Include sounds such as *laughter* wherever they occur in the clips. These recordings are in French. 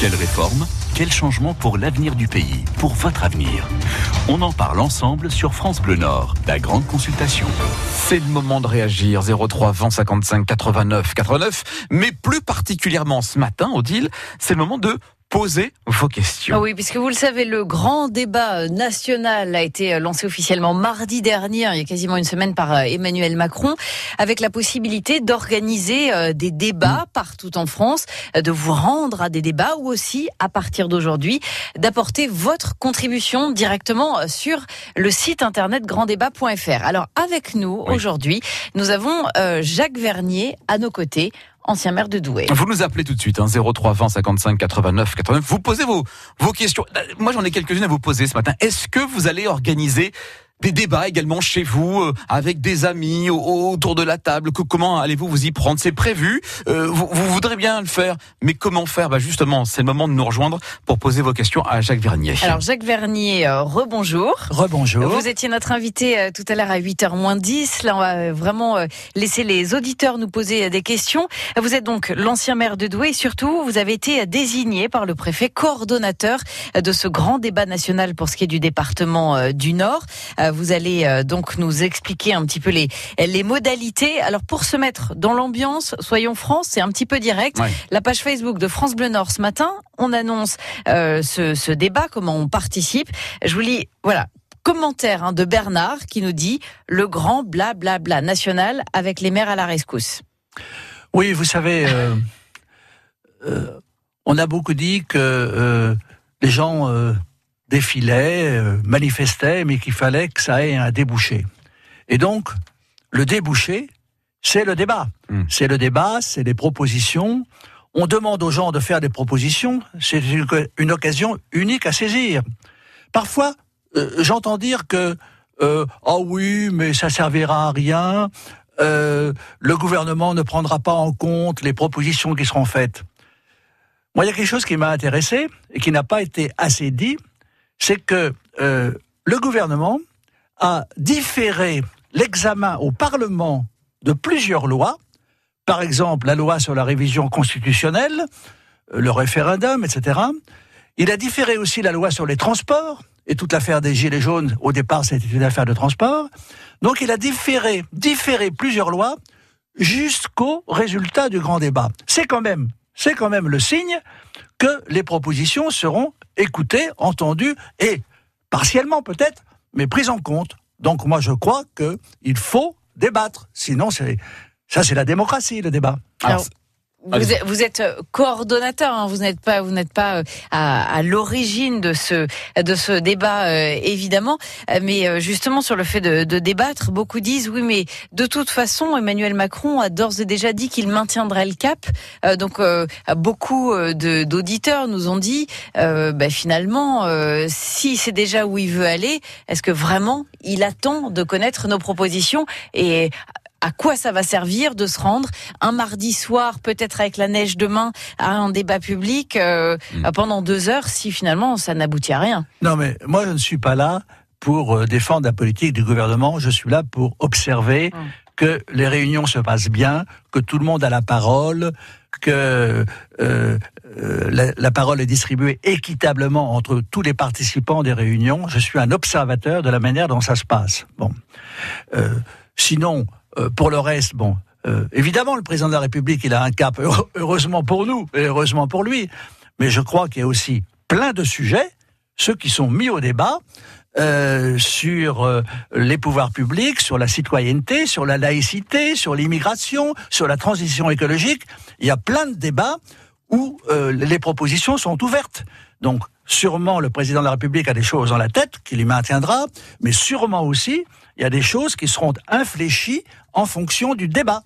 Quelle réforme Quel changement pour l'avenir du pays Pour votre avenir? On en parle ensemble sur France Bleu Nord, la grande consultation. C'est le moment de réagir. 03 20 55 89 89. Mais plus particulièrement ce matin, Odile, c'est le moment de poser vos questions. Ah oui, puisque vous le savez, le grand débat national a été lancé officiellement mardi dernier, il y a quasiment une semaine, par euh, Emmanuel Macron, avec la possibilité d'organiser euh, des débats partout en France, euh, de vous rendre à des débats ou aussi, à partir d'aujourd'hui, d'apporter votre contribution directement sur le site internet granddébat.fr. Alors, avec nous, aujourd'hui, nous avons Jacques Vernier à nos côtés ancien maire de Douai. Vous nous appelez tout de suite, hein, 03 20 55 89 89. Vous posez vos, vos questions. Moi, j'en ai quelques-unes à vous poser ce matin. Est-ce que vous allez organiser des débats également chez vous, euh, avec des amis autour de la table. comment allez-vous vous y prendre? C'est prévu. Euh, vous, voudrez bien le faire, mais comment faire? Bah Justement, c'est le moment de nous rejoindre pour poser vos questions à Jacques Vernier. Alors Jacques Vernier, euh, rebonjour. Rebonjour. Vous étiez notre invité tout à l'heure à 8h moins 10. Là, on va vraiment laisser les auditeurs nous poser des questions. Vous êtes donc l'ancien maire de Douai et surtout, vous avez été désigné par le préfet coordonnateur de ce grand débat national pour ce qui est du département du Nord. Vous allez euh, donc nous expliquer un petit peu les, les modalités. Alors pour se mettre dans l'ambiance, soyons francs, c'est un petit peu direct. La page Facebook de France Bleu Nord ce matin, on annonce euh, ce, débat, comment on participe. Je vous lis, voilà, commentaire hein, de Bernard qui nous dit le grand blablabla bla, bla national avec les maires à la rescousse. Oui, vous savez, euh, on a beaucoup dit que les gens défilaient, euh, manifestaient, mais qu'il fallait que ça ait un débouché. Et donc, le débouché, c'est le débat. Hmm. C'est le débat, c'est des propositions. On demande aux gens de faire des propositions. C'est une, occasion unique à saisir. Parfois, euh, j'entends dire que euh, oh oui, mais ça servira à rien. le gouvernement ne prendra pas en compte les propositions qui seront faites. Moi, il y a quelque chose qui m'a intéressé et qui n'a pas été assez dit c'est que euh, le gouvernement a différé l'examen au Parlement de plusieurs lois, par exemple la loi sur la révision constitutionnelle, euh, le référendum, etc. Il a différé aussi la loi sur les transports, et toute l'affaire des Gilets jaunes, au départ, c'était une affaire de transport. Donc il a différé, différé plusieurs lois jusqu'au résultat du grand débat. C'est quand même, c'est quand même le signe que les propositions seront écoutées, entendues et partiellement peut-être, mais prises en compte. Donc moi je crois qu'il faut débattre. Sinon c'est ça c'est la démocratie le débat. Vous êtes, vous êtes, euh, coordonnateur, hein, vous n'êtes pas, vous n'êtes pas euh, à, à l'origine de ce de ce débat euh, évidemment, mais justement sur le fait de, de, débattre, beaucoup disent oui, mais de toute façon Emmanuel Macron a d'ores et déjà dit qu'il maintiendrait le cap. donc beaucoup d'auditeurs nous ont dit, bah, finalement, si c'est déjà où il veut aller, est-ce que vraiment il attend de connaître nos propositions et à quoi ça va servir de se rendre un mardi soir, peut-être avec la neige demain, à un débat public euh, hmm. pendant deux heures si finalement ça n'aboutit à rien? Non, mais moi je ne suis pas là pour euh, défendre la politique du gouvernement. Je suis là pour observer hmm. que les réunions se passent bien, que tout le monde a la parole, que euh, la, la, parole est distribuée équitablement entre tous les participants des réunions. Je suis un observateur de la manière dont ça se passe. Bon, sinon euh, pour le reste, bon, euh, évidemment, le président de la République, il a un cap, heureusement pour nous, et heureusement pour lui. Mais je crois qu'il y a aussi plein de sujets, ceux qui sont mis au débat, euh, sur euh, les pouvoirs publics, sur la citoyenneté, sur la laïcité, sur l'immigration, sur la transition écologique. Il y a plein de débats où euh, les propositions sont ouvertes. Donc, sûrement, le président de la République a des choses dans la tête qu'il y maintiendra, mais sûrement aussi, il y a des choses qui seront infléchies en fonction du débat.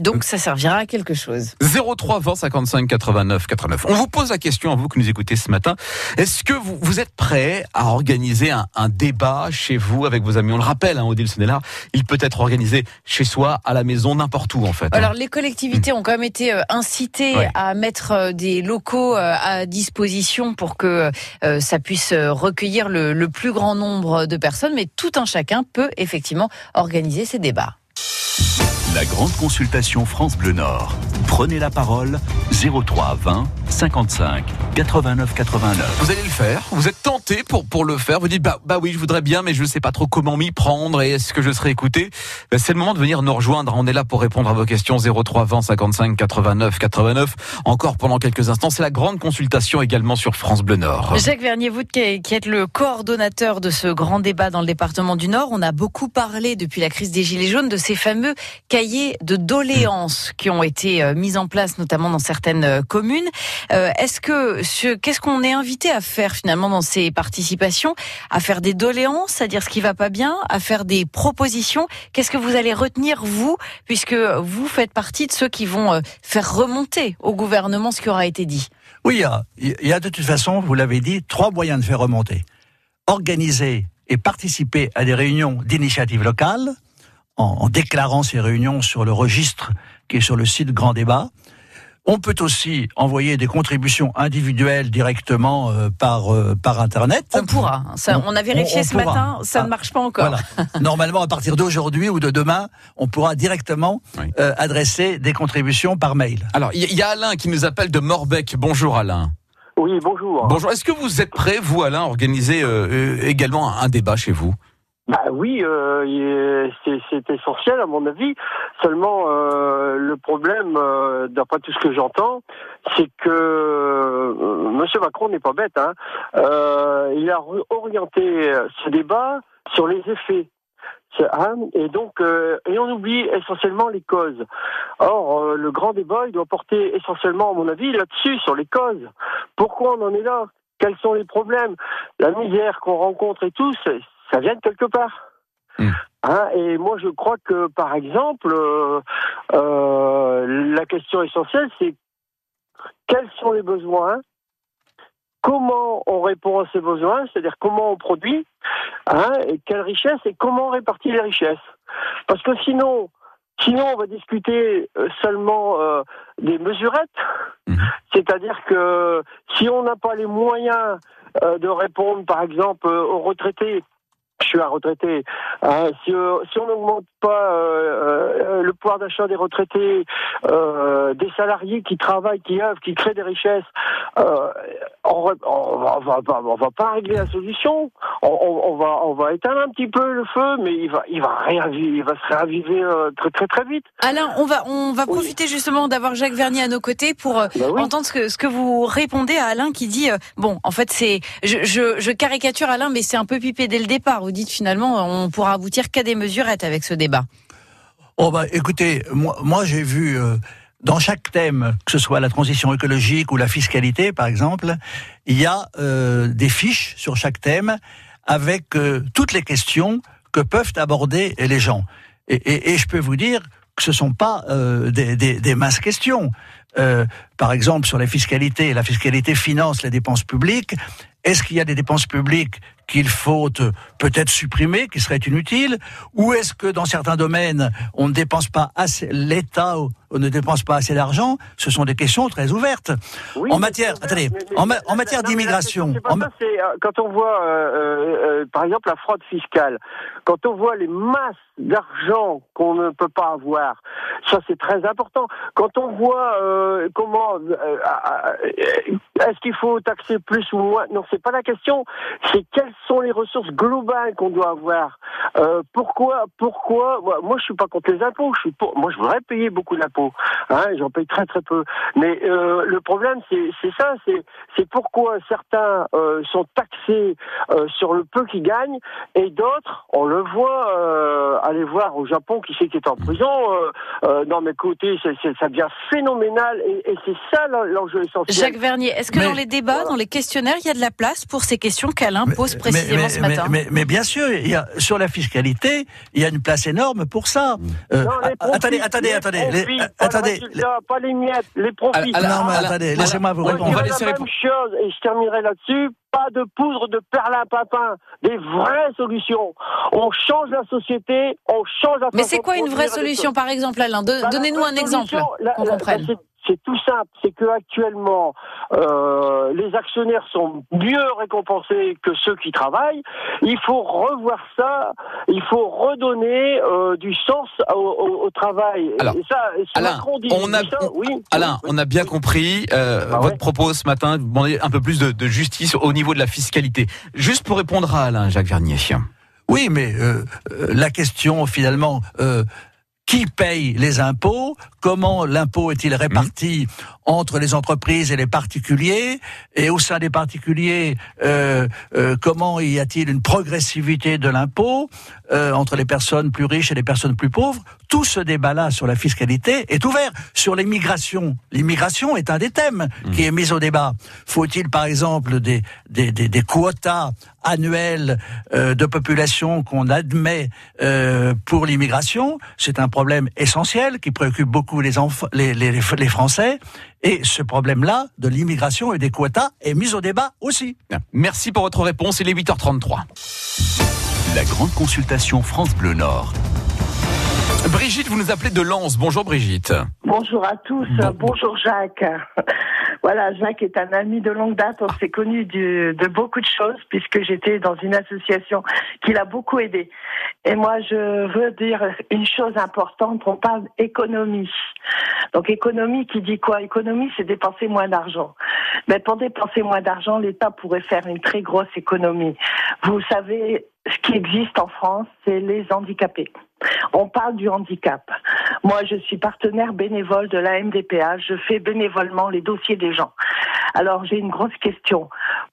Donc ça servira à quelque chose. 03 20 55 89 89. On vous pose la question à vous qui nous écoutez ce matin. Est-ce que vous, vous êtes prêt à organiser un, un, débat chez vous avec vos amis? On le rappelle, hein, Odile Sénélar, il peut être organisé chez soi, à la maison, n'importe où en fait. Hein. Alors les collectivités ont quand même été euh, incitées à mettre euh, des locaux euh, à disposition pour que ça puisse recueillir le, le plus grand nombre de personnes, mais tout un chacun peut effectivement organiser ces débats. La grande consultation France Bleu Nord. Prenez la parole 03 20 55 89 89. Vous allez le faire Vous êtes tenté pour, pour le faire Vous dites bah, bah oui, je voudrais bien, mais je ne sais pas trop comment m'y prendre et est-ce que je serai écouté ben, C'est le moment de venir nous rejoindre. On est là pour répondre à vos questions 03 20 55 89 89. Encore pendant quelques instants, c'est la grande consultation également sur France Bleu Nord. Jacques Vernier, vous qui êtes le coordonnateur de ce grand débat dans le département du Nord, on a beaucoup parlé depuis la crise des Gilets jaunes de ces fameux cahiers de doléances qui ont été euh, mis en place notamment dans certaines euh, communes. Euh, est-ce que qu'est-ce qu'on est invité à faire finalement dans ces participations? À faire des doléances, à dire ce qui va pas bien, à faire des propositions? Qu'est-ce que vous allez retenir vous, puisque vous faites partie de ceux qui vont faire remonter au gouvernement ce qui aura été dit? Oui, il y a, il y a de toute façon, vous l'avez dit, trois moyens de faire remonter. Organiser et participer à des réunions d'initiative locale, en, déclarant ces réunions sur le registre qui est sur le site Grand Débat. On peut aussi envoyer des contributions individuelles directement euh, par euh, par internet. On pourra. Ça, on a vérifié ce matin, ça ne ah, marche pas encore. *laughs* Normalement, à partir d'aujourd'hui ou de demain, on pourra directement euh, adresser des contributions par mail. Alors, il y, a Alain qui nous appelle de Morbec. Bonjour Alain. Oui, bonjour. Bonjour. Est-ce que vous êtes prêt, vous Alain, à organiser également un débat chez vous? Bah oui, euh, c'est essentiel à mon avis. Seulement, euh, le problème, euh, d'après tout ce que j'entends, c'est que euh, Monsieur Macron n'est pas bête. Hein. il a orienté ce débat sur les effets. Hein, et donc, et on oublie essentiellement les causes. Or, le grand débat, il doit porter essentiellement, à mon avis, là-dessus, sur les causes. Pourquoi on en est là? Quels sont les problèmes? La misère qu'on rencontre et tout, ça vient de quelque part. Hmm. Hein, et moi, je crois que, par exemple, euh, euh, la question essentielle, c'est quels sont les besoins, comment on répond à ces besoins, c'est-à-dire comment on produit, hein, et quelle richesse, et comment on répartit les richesses. Parce que sinon, sinon on va discuter euh, seulement des mesurettes, hmm. c'est-à-dire que si on n'a pas les moyens de répondre, par exemple, aux retraités je suis un retraité. Hein, si, euh, si, on n'augmente pas euh, euh, le pouvoir d'achat des retraités, des salariés qui travaillent, qui œuvrent, qui créent des richesses, on, on, va, on va pas régler la solution. On, va, on va éteindre un petit peu le feu, mais il va, il va, réaviver, il va se réaviver très très très vite. Alain, on va, on va profiter justement d'avoir Jacques Vernier à nos côtés pour bah entendre ce que, ce que vous répondez à Alain qui dit bon, en fait c'est, je, je, je caricature Alain, mais c'est un peu pipé dès le départ vous dites finalement on pourra aboutir qu'à des mesurettes avec ce débat Oh bah écoutez, moi, j'ai vu euh, dans chaque thème, que ce soit la transition écologique ou la fiscalité par exemple, il y a euh, des fiches sur chaque thème avec euh, toutes les questions que peuvent aborder les gens. Et, je peux vous dire que ce sont pas des, masses questions. Par exemple, sur la fiscalité, la fiscalité finance les dépenses publiques. Est-ce qu'il y a des dépenses publiques qu'il faut peut-être supprimer, qui seraient inutiles? Ou est-ce que dans certains domaines, on ne dépense pas assez, l'État ne dépense pas assez d'argent? Ce sont des questions très ouvertes. en matière, attendez, en, matière d'immigration. Quand on voit, euh, euh, euh, par exemple, la fraude fiscale, quand on voit les masses d'argent qu'on ne peut pas avoir, ça c'est très important. Quand on voit comment, est-ce qu'il faut taxer plus ou moins? Non, c'est pas la question. C'est quelles sont les ressources globales qu'on doit avoir. Euh, pourquoi, pourquoi? Moi, je suis pas contre les impôts. Moi, je voudrais payer beaucoup d'impôts. Hein, J'en paye très très peu. Mais euh, le problème, c'est ça. C'est pourquoi certains euh, sont taxés euh, sur le peu qu'ils gagnent et d'autres, on le voit. Euh, aller voir au Japon qui sait qui est en prison. Euh, non, mais écoutez, ça devient phénoménal et c'est ça l'enjeu essentiel. Jacques Vernier, est-ce que dans les débats, dans les questionnaires, il y a de la place pour ces questions qu'Alain pose précisément ce matin. Mais, bien sûr, il y a, sur la fiscalité, il y a une place énorme pour ça. Euh, attendez, attendez, attendez, les, attendez, pas les miettes, les profits. non, mais attendez, laissez-moi vous répondre. On va laisser répondre. chose, et je terminerai là-dessus pas de poudre de perlimpinpin, des vraies solutions. On change la société, on change la Mais c'est quoi une vraie solution, par exemple, Alain? Bah, Donnez-nous un exemple qu'on comprenne. C'est tout simple. C'est que actuellement, euh, les actionnaires sont mieux récompensés que ceux qui travaillent. Il faut revoir ça. Il faut redonner euh, du sens au, travail. Alors, ça, Alain, on a, oui, Alain, on a bien compris euh, ah votre propos ce matin. Demander un peu plus de, de, justice au niveau de la fiscalité. Juste pour répondre à Alain, Jacques Vernier. Oui, mais euh, la question finalement, euh, qui paye les impôts? Comment l'impôt est-il réparti entre les entreprises et les particuliers? Et au sein des particuliers, euh, euh, comment y a-t-il une progressivité de l'impôt euh, entre les personnes plus riches et les personnes plus pauvres? Tout ce débat-là sur la fiscalité est ouvert. Sur l'immigration, l'immigration est un des thèmes mmh. qui est mis au débat. Faut-il par exemple des, des, des, des quotas annuels de population qu'on admet pour l'immigration? C'est un problème essentiel qui préoccupe beaucoup les, les, les, les Français. Et ce problème-là de l'immigration et des quotas est mis au débat aussi. Merci pour votre réponse. Il est 8h33. La grande consultation France Bleu Nord. Brigitte, vous nous appelez de Lens. Bonjour Brigitte. Bonjour à tous. Bonjour Jacques. *laughs* Voilà, Jacques est un ami de longue date. On s'est connus de beaucoup de choses puisque j'étais dans une association qui l'a beaucoup aidé. Et moi, je veux dire une chose importante. On parle économie. Donc économie qui dit quoi? Économie, c'est dépenser moins d'argent. Mais pour dépenser moins d'argent, l'État pourrait faire une très grosse économie. Vous savez, ce qui existe en France, c'est les handicapés. On parle du handicap. Moi, je suis partenaire bénévole de la MDPA. Je fais bénévolement les dossiers des gens. Alors, j'ai une grosse question.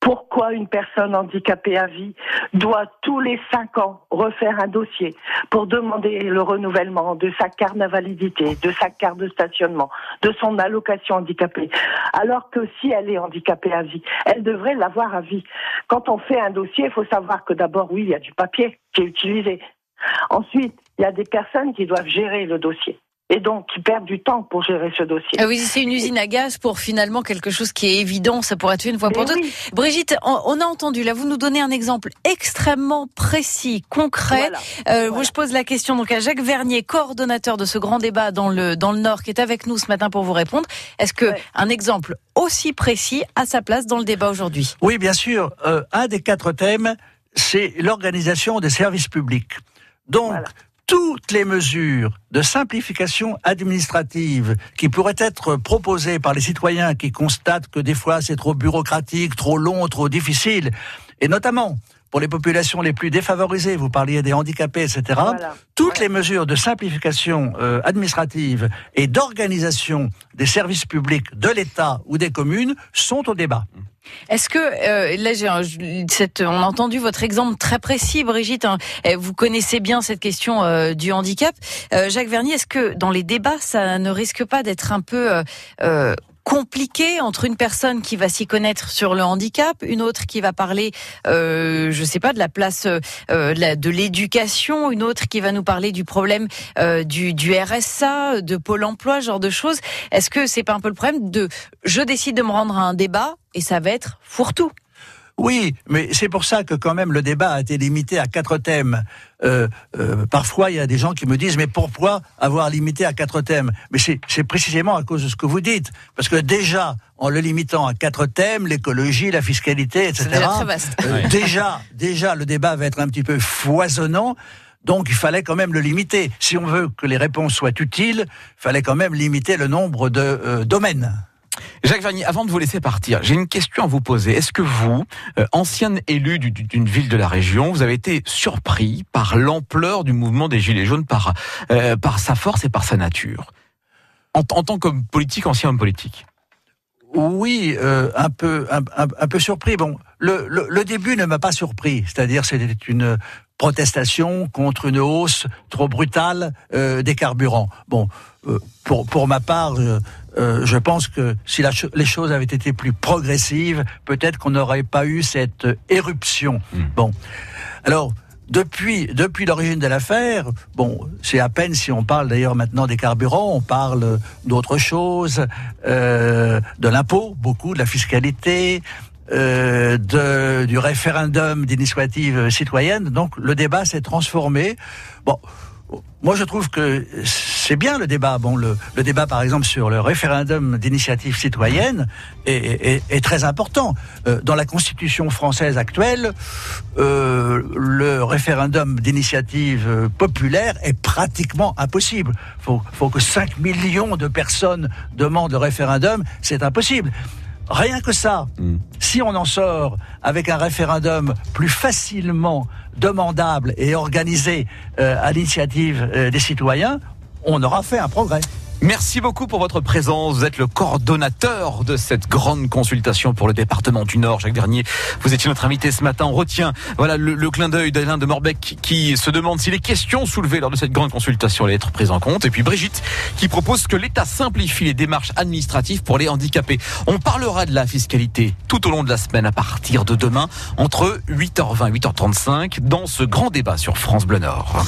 Pourquoi une personne handicapée à vie doit tous les cinq ans refaire un dossier pour demander le renouvellement de sa carte d'invalidité, de sa carte de stationnement, de son allocation handicapée, alors que si elle est handicapée à vie, elle devrait l'avoir à vie. Quand on fait un dossier, il faut savoir que d'abord, oui, il y a du papier qui est utilisé. Ensuite, il y a des personnes qui doivent gérer le dossier et donc qui perdent du temps pour gérer ce dossier. Ah oui, c'est une usine à gaz pour finalement quelque chose qui est évident, ça pourrait être une fois pour toutes. Brigitte, on, a entendu, là vous nous donnez un exemple extrêmement précis, concret. Euh, je pose la question donc à Jacques Vernier, coordonnateur de ce grand débat dans le dans le Nord, qui est avec nous ce matin pour vous répondre. Est-ce que un exemple aussi précis a sa place dans le débat aujourd'hui? Oui, bien sûr. Euh, un des quatre thèmes, c'est l'organisation des services publics. Donc, toutes les mesures de simplification administrative qui pourraient être proposées par les citoyens qui constatent que des fois c'est trop bureaucratique, trop long, trop difficile, et notamment pour les populations les plus défavorisées, vous parliez des handicapés, etc. Toutes les mesures de simplification euh, administrative et d'organisation des services publics de l'État ou des communes sont au débat. Est-ce que euh, là, j'ai cette, on a entendu votre exemple très précis, Brigitte. Hein, vous connaissez bien cette question euh, du handicap, Jacques Vernier. Est-ce que dans les débats, ça ne risque pas d'être un peu compliqué entre une personne qui va s'y connaître sur le handicap, une autre qui va parler, euh, je sais pas, de la place euh, de l'éducation, une autre qui va nous parler du problème euh, du, du RSA, de Pôle Emploi, genre de choses. Est-ce que c'est pas un peu le problème de, je décide de me rendre à un débat et ça va être fourre-tout? Oui, mais c'est pour ça que quand même le débat a été limité à quatre thèmes. Euh, euh, parfois, il y a des gens qui me disent, mais pourquoi avoir limité à quatre thèmes? Mais c'est précisément à cause de ce que vous dites. Parce que déjà, en le limitant à quatre thèmes, l'écologie, la fiscalité, etc., euh, déjà, déjà, le débat va être un petit peu foisonnant. Donc il fallait quand même le limiter. Si on veut que les réponses soient utiles, il fallait quand même limiter le nombre de domaines. Jacques Vanier, avant de vous laisser partir, j'ai une question à vous poser. Est-ce que vous, euh, ancien élu d'une ville de la région, vous avez été surpris par l'ampleur du mouvement des Gilets jaunes, par, euh, sa force et par sa nature? En, tant que politique, ancien homme politique oui, euh, un peu, un, peu surpris. Bon, le, le début ne m'a pas surpris. C'est-à-dire, c'était une protestation contre une hausse trop brutale euh, des carburants. Bon, euh, pour, pour ma part, euh, je pense que si les choses avaient été plus progressives, peut-être qu'on n'aurait pas eu cette éruption. Hmm. Bon, alors depuis, depuis l'origine de l'affaire, bon, c'est à peine si on parle d'ailleurs maintenant des carburants, on parle d'autres choses, euh, de l'impôt, beaucoup, de la fiscalité, euh, de, du référendum d'initiative citoyenne. Donc le débat s'est transformé. Bon, moi, je trouve que c'est bien le débat. Bon, le, le, débat, par exemple, sur le référendum d'initiative citoyenne est, est, est, très important. Euh, dans la Constitution française actuelle, euh, le référendum d'initiative populaire est pratiquement impossible. Faut, faut que 5 millions de personnes demandent le référendum. C'est impossible. Rien que ça, mm. si on en sort avec un référendum plus facilement demandable et organisé euh, à l'initiative euh, des citoyens, on aura fait un progrès. Merci beaucoup pour votre présence. Vous êtes le coordonnateur de cette grande consultation pour le département du Nord. Jacques Dernier, vous étiez notre invité ce matin. On retient voilà, le, clin d'œil d'Alain de Morbec qui se demande si les questions soulevées lors de cette grande consultation allaient être prises en compte. Et puis Brigitte qui propose que l'État simplifie les démarches administratives pour les handicapés. On parlera de la fiscalité tout au long de la semaine à partir de demain entre 8h20 et 8h35 dans ce grand débat sur France Bleu Nord.